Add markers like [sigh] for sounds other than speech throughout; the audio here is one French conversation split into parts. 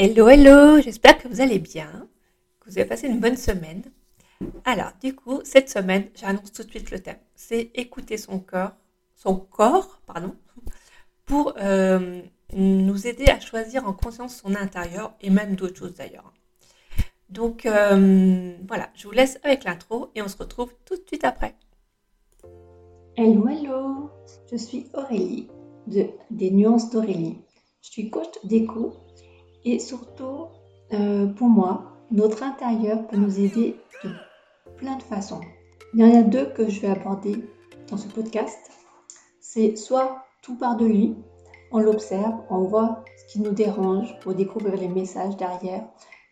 Hello, hello, j'espère que vous allez bien, que vous avez passé une bonne semaine. Alors, du coup, cette semaine, j'annonce tout de suite le thème. C'est écouter son corps, son corps, pardon, pour euh, nous aider à choisir en conscience son intérieur et même d'autres choses d'ailleurs. Donc euh, voilà, je vous laisse avec l'intro et on se retrouve tout de suite après. Hello, hello, je suis Aurélie de des nuances d'Aurélie. Je suis coach d'écho et surtout, euh, pour moi, notre intérieur peut nous aider de plein de façons. Il y en a deux que je vais aborder dans ce podcast. C'est soit tout part de lui, on l'observe, on voit ce qui nous dérange pour découvrir les messages derrière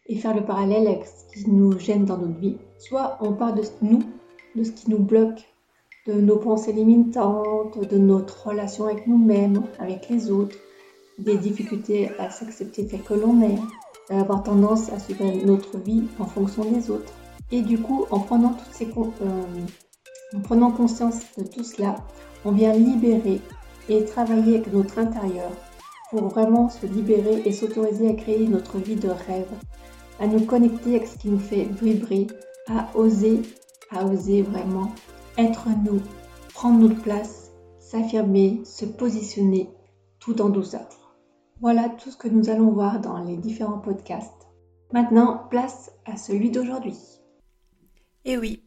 et faire le parallèle avec ce qui nous gêne dans notre vie. Soit on part de nous, de ce qui nous bloque, de nos pensées limitantes, de notre relation avec nous-mêmes, avec les autres, des difficultés à s'accepter tel que l'on est, d'avoir tendance à suivre notre vie en fonction des autres. Et du coup, en prenant, toutes ces, euh, en prenant conscience de tout cela, on vient libérer et travailler avec notre intérieur pour vraiment se libérer et s'autoriser à créer notre vie de rêve, à nous connecter avec ce qui nous fait vibrer, à oser, à oser vraiment être nous, prendre notre place, s'affirmer, se positionner tout en douceur. Voilà tout ce que nous allons voir dans les différents podcasts. Maintenant, place à celui d'aujourd'hui. Et oui,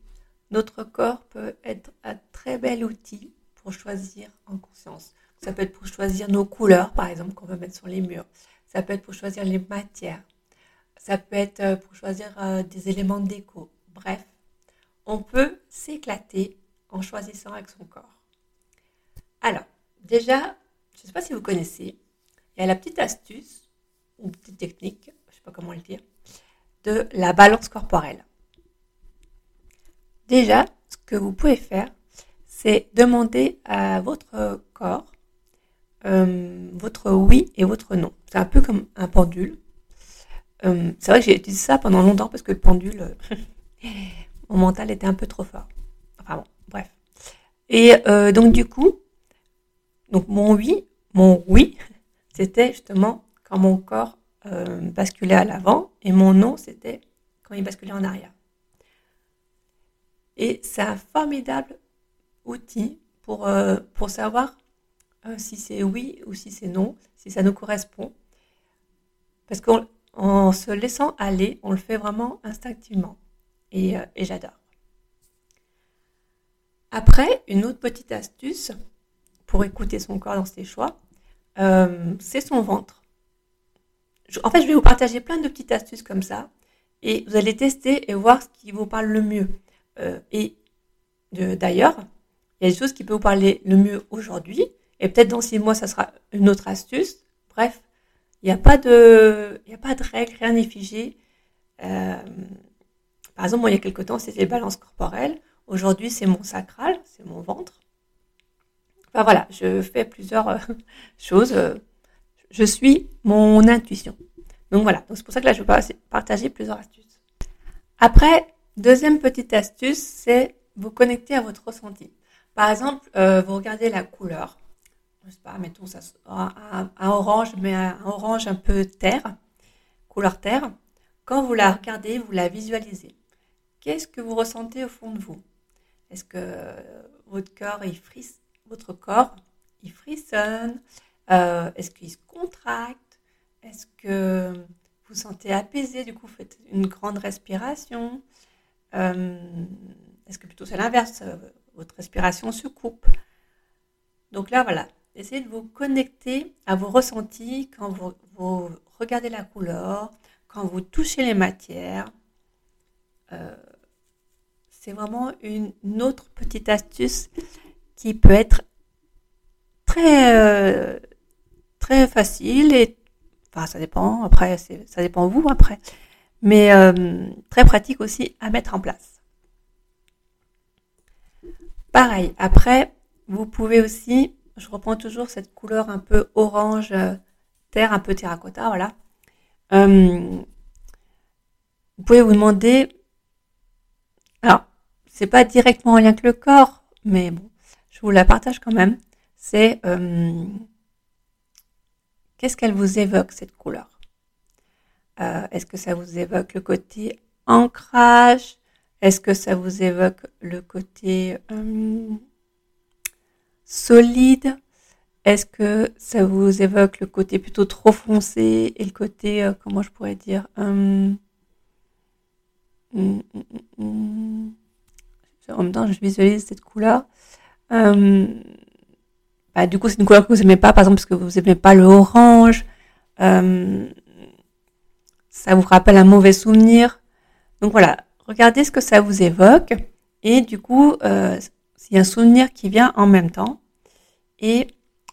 notre corps peut être un très bel outil pour choisir en conscience. Ça peut être pour choisir nos couleurs, par exemple, qu'on va mettre sur les murs. Ça peut être pour choisir les matières. Ça peut être euh, pour choisir euh, des éléments de déco. Bref, on peut s'éclater en choisissant avec son corps. Alors, déjà, je ne sais pas si vous connaissez, la petite astuce, ou petite technique, je ne sais pas comment le dire, de la balance corporelle. Déjà, ce que vous pouvez faire, c'est demander à votre corps euh, votre oui et votre non. C'est un peu comme un pendule. Euh, c'est vrai que j'ai utilisé ça pendant longtemps parce que le pendule, [laughs] mon mental était un peu trop fort. Enfin bon, bref. Et euh, donc du coup, donc mon oui, mon oui, c'était justement quand mon corps euh, basculait à l'avant et mon non, c'était quand il basculait en arrière. Et c'est un formidable outil pour, euh, pour savoir euh, si c'est oui ou si c'est non, si ça nous correspond. Parce qu'en se laissant aller, on le fait vraiment instinctivement. Et j'adore. Après, une autre petite astuce pour écouter son corps dans ses choix, euh, c'est son ventre. en fait, je vais vous partager plein de petites astuces comme ça et vous allez tester et voir ce qui vous parle le mieux. Euh, et d'ailleurs, il y a des choses qui peuvent vous parler le mieux aujourd'hui et peut-être dans six mois, ça sera une autre astuce. Bref, il n'y a pas de, il a pas de règles, rien n'est figé. Euh, par exemple, il y a quelque temps, c'était les balances corporelles. Aujourd'hui, c'est mon sacral, c'est mon ventre. Enfin voilà, je fais plusieurs euh, [laughs] choses. Euh, je suis mon intuition. Donc voilà, c'est pour ça que là je vais partager plusieurs astuces. Après, deuxième petite astuce, c'est vous connecter à votre ressenti. Par exemple, euh, vous regardez la couleur. Je sais pas, mettons ça un orange, mais un orange un peu terre, couleur terre. Quand vous la regardez, vous la visualisez. Qu'est-ce que vous ressentez au fond de vous? Est-ce que votre cœur il frise? Votre corps, il frissonne euh, Est-ce qu'il se contracte Est-ce que vous sentez apaisé Du coup, faites une grande respiration. Euh, est-ce que plutôt c'est l'inverse euh, Votre respiration se coupe. Donc là, voilà. Essayez de vous connecter à vos ressentis quand vous, regardez la couleur, quand vous touchez les matières. c'est vraiment une autre petite astuce qui peut être très euh, très facile et enfin ça dépend après ça dépend vous après mais euh, très pratique aussi à mettre en place. Pareil, après vous pouvez aussi, je reprends toujours cette couleur un peu orange euh, terre, un peu terracotta, voilà. vous pouvez vous demander, alors c'est pas directement en lien avec le corps, mais bon, je vous la partage quand même, c'est euh, qu'est-ce qu'elle vous évoque, cette couleur? Euh, Est-ce que ça vous évoque le côté ancrage? Est-ce que ça vous évoque le côté euh, solide? Est-ce que ça vous évoque le côté plutôt trop foncé et le côté, comment je pourrais dire hum, hum, hum, En même temps, je visualise cette couleur. Bah, du coup, c'est une couleur que vous n'aimez pas, par exemple, parce que vous n'aimez pas le orange. ça vous rappelle un mauvais souvenir. Donc voilà, regardez ce que ça vous évoque. Et du coup, euh, s'il y a un souvenir qui vient en même temps, et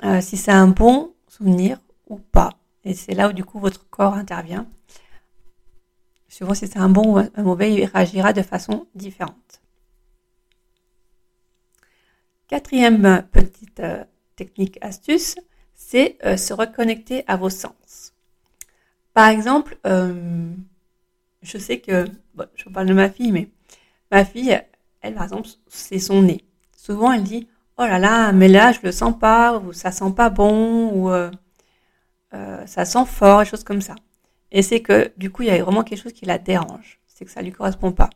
euh, si c'est un bon souvenir ou pas. Et c'est là où du coup votre corps intervient. Souvent, si c'est un bon ou un mauvais, il réagira de façon différente. Quatrième petite euh, technique astuce, c'est se reconnecter à vos sens. Par exemple, je sais que je parle de ma fille, mais ma fille, elle, par exemple, c'est son nez. Souvent, elle dit, oh là là, mais là, je le sens pas, ou ça sent pas bon, ou euh, euh, ça sent fort, et choses comme ça. Et c'est que, du coup, il y a vraiment quelque chose qui la dérange. C'est que ça lui correspond pas.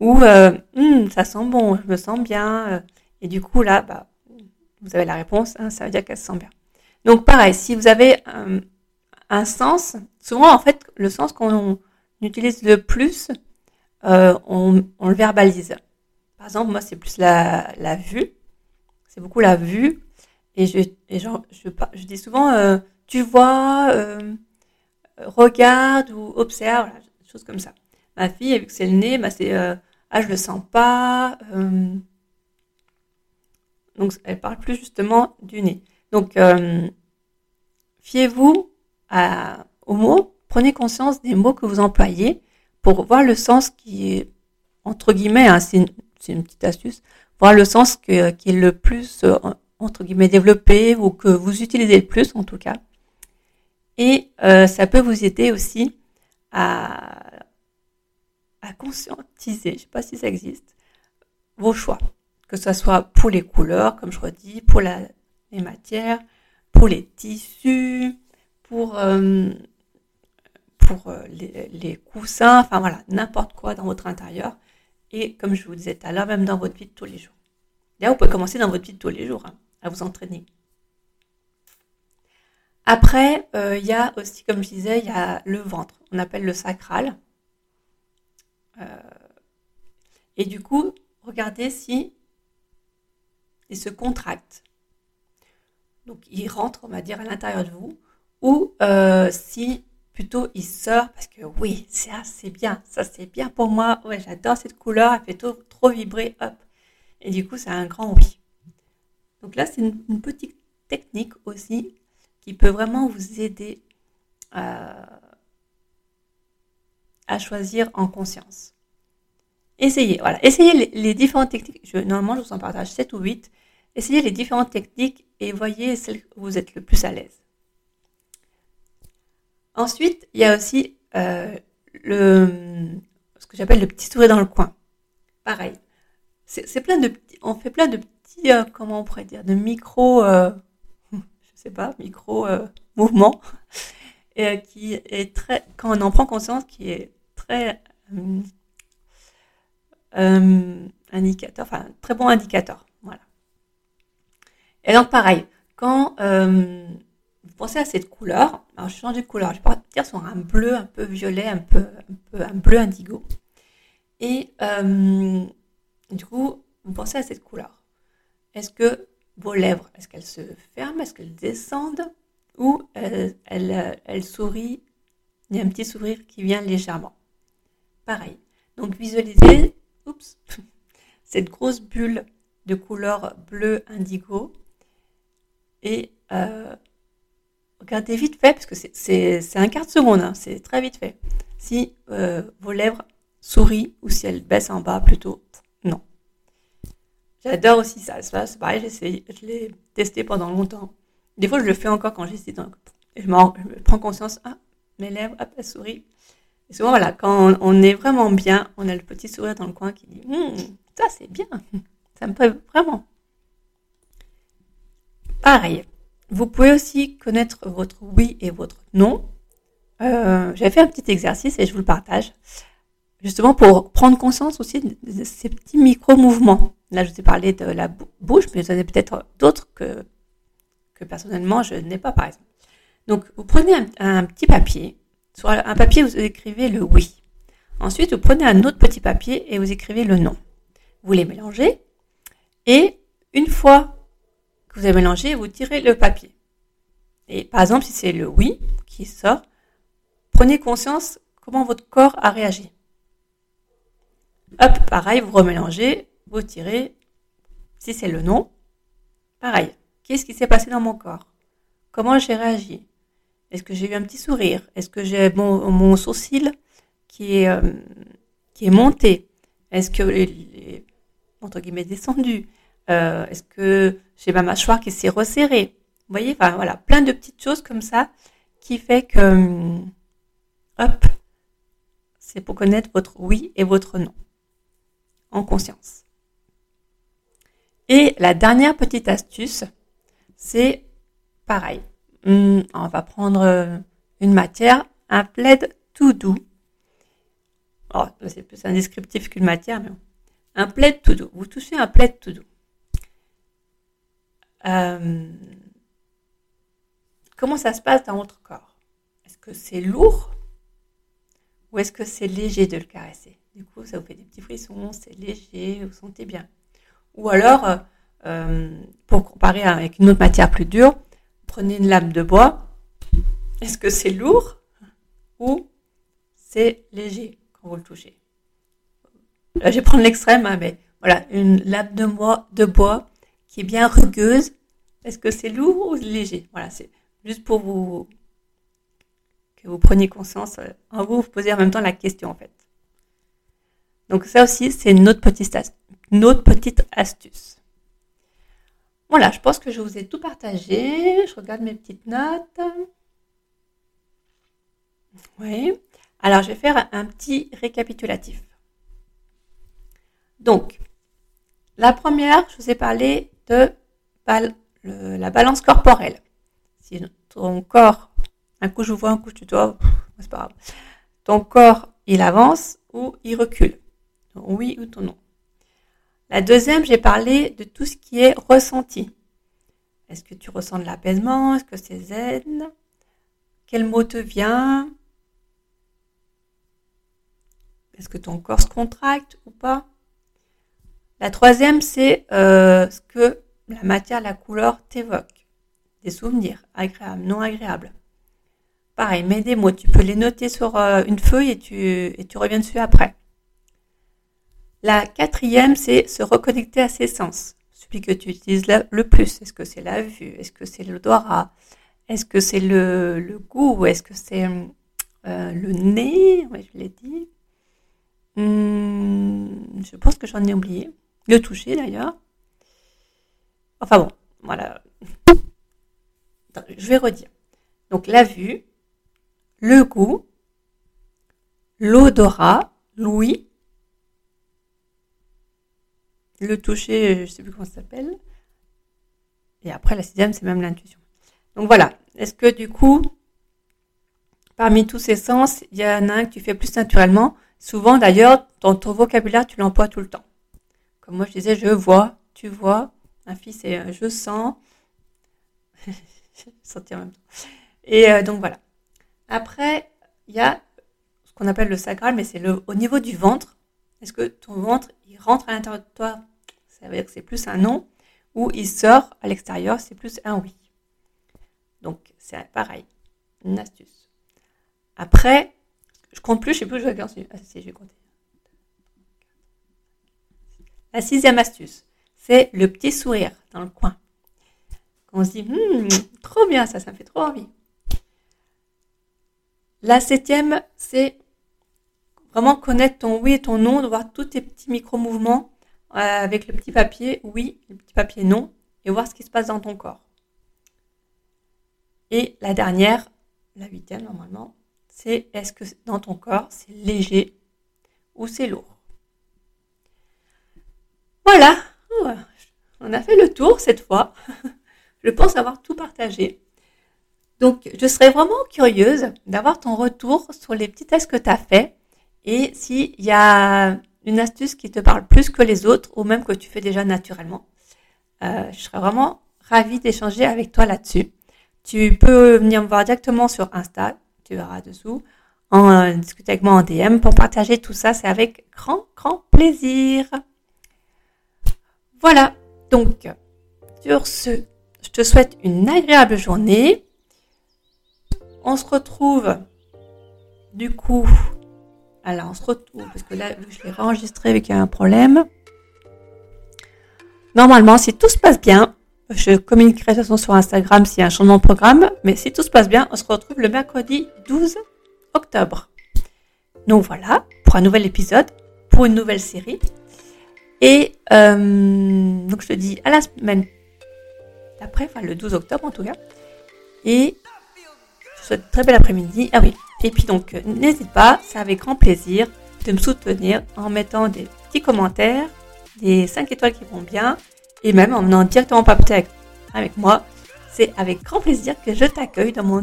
Ou, euh, hum, ça sent bon, je me sens bien. Et du coup, là, bah, vous avez la réponse, hein, ça veut dire qu'elle se sent bien. Donc, pareil, si vous avez un sens, souvent, en fait, le sens qu'on utilise le plus, euh, on, le verbalise. Par exemple, moi, c'est plus la, vue. C'est beaucoup la vue. Et je, je, dis souvent, euh, tu vois, euh, regarde ou observe, des choses comme ça. Ma fille, vu que c'est le nez, bah, c'est ah, je le sens pas. Donc, elle parle plus justement du nez. Donc, fiez-vous aux mots prenez conscience des mots que vous employez pour voir le sens qui est, entre guillemets, hein, c'est une, petite astuce, voir le sens qui est le plus, euh, entre guillemets, développé ou que vous utilisez le plus en tout cas. Et euh, ça peut vous aider aussi à conscientiser, je ne sais pas si ça existe, vos choix. Que ce soit pour les couleurs, comme je redis, pour les matières, pour les tissus, pour euh, pour euh, les, coussins, enfin voilà, n'importe quoi dans votre intérieur. Et comme je vous disais tout à l'heure, même dans votre vie de tous les jours. Là, vous pouvez commencer dans votre vie de tous les jours hein, à vous entraîner. Après, euh, il y a aussi, comme je disais, il y a le ventre. On appelle le sacral. Et du coup, regardez si il se contracte. Donc, il rentre, on va dire, à l'intérieur de vous. Ou si plutôt il sort parce que oui, ça c'est bien, ça c'est bien pour moi, ouais, j'adore cette couleur, elle fait trop, vibrer, hop. Et du coup, c'est un grand oui. Donc là, c'est une, petite technique aussi qui peut vraiment vous aider à, choisir en conscience. Essayez, voilà, essayez les, différentes techniques. Normalement, je vous en partage 7 ou 8. Essayez les différentes techniques et voyez celle où vous êtes le plus à l'aise. Ensuite, il y a aussi euh, le, ce que j'appelle le petit sourire dans le coin. Pareil. C'est plein de petits, on fait plein de petits, euh, comment on pourrait dire, de micro, euh, [laughs] je sais pas, micro mouvements, qui est très, quand on en prend conscience, qui est très indicateur, enfin très bon indicateur. Voilà. Et donc pareil, quand pensez à cette couleur. Alors, je change de couleur. Je vais partir sur un bleu un peu violet, un peu, un, bleu indigo. Et euh, du coup, vous pensez à cette couleur. Est-ce que vos lèvres, est-ce qu'elles se ferment, est-ce qu'elles descendent ou elles, elles, sourient Il y a un petit sourire qui vient légèrement. Pareil. Donc visualisez cette grosse bulle de couleur bleu indigo et euh, regardez vite fait, parce que c'est un quart de seconde, hein, c'est très vite fait. Si euh, vos lèvres sourient ou si elles baissent en bas plutôt, non. J'adore aussi ça, c'est pareil, je l'ai testé pendant longtemps. Des fois, je le fais encore quand j'essaie, donc je, je prends conscience, ah, mes lèvres, hop, elles sourient. Et souvent, voilà, quand on, est vraiment bien, on a le petit sourire dans le coin qui dit, hum, ça c'est bien, ça me plaît vraiment. Pareil, vous pouvez aussi connaître votre oui et votre non euh, fait un petit exercice et je vous le partage, justement pour prendre conscience aussi de ces petits micro-mouvements. Là, je vous ai parlé de la bouche, mais vous en avez peut-être d'autres que, que personnellement je n'ai pas, par exemple. Donc, vous prenez un, petit papier. Sur un papier, vous écrivez le oui. Ensuite, vous prenez un autre petit papier et vous écrivez le non. Vous les mélangez et une fois que vous avez mélangé, vous tirez le papier. Et par exemple, si c'est le oui qui sort, prenez conscience comment votre corps a réagi. Hop, pareil, vous remélangez, vous tirez. Si c'est le non, pareil. Qu'est-ce qui s'est passé dans mon corps? Comment j'ai réagi? Est-ce que j'ai eu un petit sourire? Est-ce que j'ai mon, sourcil qui est, euh, qui est monté? Est-ce que les, entre guillemets descendu euh, Est-ce que j'ai ma mâchoire qui s'est resserrée? Vous voyez, enfin voilà, plein de petites choses comme ça qui fait que, hum, hop, c'est pour connaître votre oui et votre non en conscience. Et la dernière petite astuce, c'est pareil. Hum, on va prendre euh, une matière, un plaid tout doux. Oh, c'est plus un descriptif qu'une matière, mais bon. Un plaid tout doux. Vous touchez un plaid tout doux. Euh, comment ça se passe dans votre corps? Est-ce que c'est lourd ou est-ce que c'est léger de le caresser? Du coup, ça vous fait des petits frissons, c'est léger, vous sentez bien. Ou alors, euh, pour comparer avec une autre matière plus dure, prenez une lame de bois. Est-ce que c'est lourd ou c'est léger quand vous le touchez? Là, je vais prendre l'extrême, hein, mais voilà, une lame de bois, de bois qui est bien rugueuse. Est-ce que c'est lourd ou léger? Voilà, c'est juste pour vous que vous preniez conscience euh, en vous, vous posez en même temps la question en fait. Donc ça aussi, c'est notre petite, notre petite astuce. Voilà, je pense que je vous ai tout partagé. Je regarde mes petites notes. Oui. Alors, je vais faire un petit récapitulatif. Donc, la première, je vous ai parlé de la balance corporelle. Si ton corps, un coup je vois, un coup je tutoie, c'est pas grave. Ton corps, il avance ou il recule? oui ou non. La deuxième, j'ai parlé de tout ce qui est ressenti. Est-ce que tu ressens de l'apaisement? Est-ce que c'est zen? Quel mot te vient? Est-ce que ton corps se contracte ou pas? La troisième, c'est euh, ce que la matière, la couleur t'évoque. Des souvenirs agréables, non agréables. Pareil, mets des mots. Tu peux les noter sur euh, une feuille et tu, et tu reviens dessus après. La quatrième, c'est se reconnecter à ses sens. Celui que tu utilises le plus. Est-ce que c'est la vue Est-ce que c'est l'odorat Est-ce que c'est le, goût Est-ce que c'est euh, le nez je l'ai dit. Hmm, je pense que j'en ai oublié. Le toucher d'ailleurs. Enfin bon, voilà. je vais redire. Donc la vue, le goût, l'odorat, l'ouïe, le toucher, je ne sais plus comment ça s'appelle. Et après, la sixième, c'est même l'intuition. Donc voilà. Est-ce que du coup, parmi tous ces sens, il y en a un que tu fais plus naturellement? Souvent d'ailleurs, dans ton vocabulaire, tu l'emploies tout le temps. Comme moi, je disais, je vois, tu vois. Un fils, c'est euh, je sens. [laughs] Sentir en même temps. Et euh, donc voilà. Après, il y a ce qu'on appelle le sacral, mais c'est au niveau du ventre. Est-ce que ton ventre, il rentre à l'intérieur de toi? Ça veut dire que c'est plus un non. Ou il sort à l'extérieur, c'est plus un oui. Donc, c'est pareil. Une astuce. Après, je compte plus, je sais plus, je vais continuer. Ah, si, je vais compter. La sixième astuce, c'est le petit sourire dans le coin. Quand on se dit, hmm, trop bien, ça, ça me fait trop envie. La septième, c'est Vraiment connaître ton oui et ton non, de voir tous tes petits micro-mouvements euh, avec le petit papier oui, le petit papier non, et voir ce qui se passe dans ton corps. Et la dernière, la huitième normalement, c'est est-ce que dans ton corps c'est léger ou c'est lourd? Voilà, on a fait le tour cette fois. [laughs] Je pense avoir tout partagé. Donc, je serais vraiment curieuse d'avoir ton retour sur les petits tests que tu as fait et s'il y a une astuce qui te parle plus que les autres ou même que tu fais déjà naturellement. Euh, je serais vraiment ravie d'échanger avec toi là-dessus. Tu peux venir me voir directement sur Insta, tu verras dessous, en euh, discuter avec moi en DM pour partager tout ça. C'est avec grand, grand plaisir. Voilà. Donc, sur ce, je te souhaite une agréable journée. On se retrouve du coup. Alors, on se retrouve parce que là, je l'ai enregistré avec un problème. Normalement, si tout se passe bien, je communiquerai de toute façon sur Instagram s'il y a un changement de programme, mais si tout se passe bien, on se retrouve le mercredi 12 octobre. Donc voilà, pour un nouvel épisode, pour une nouvelle série. Et euh, donc je te dis à la semaine d'après, enfin le 12 octobre en tout cas. Et je te souhaite très bel après-midi. Ah oui, et puis donc euh, n'hésite pas, c'est avec grand plaisir de me soutenir en mettant des petits commentaires, des 5 étoiles qui vont bien, et même en venant directement papoter avec, moi. C'est avec grand plaisir que je t'accueille dans mon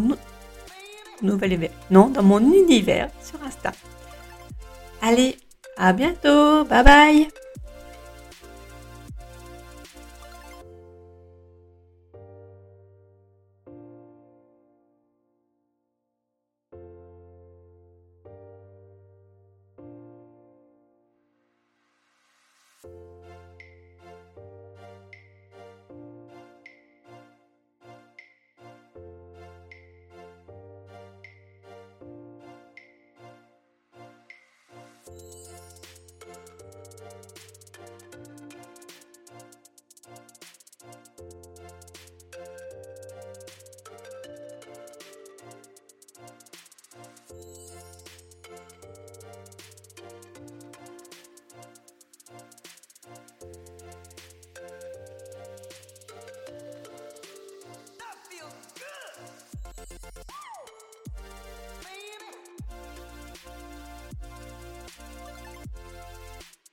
nouvel non, dans mon univers sur Insta. Allez, à bientôt, bye bye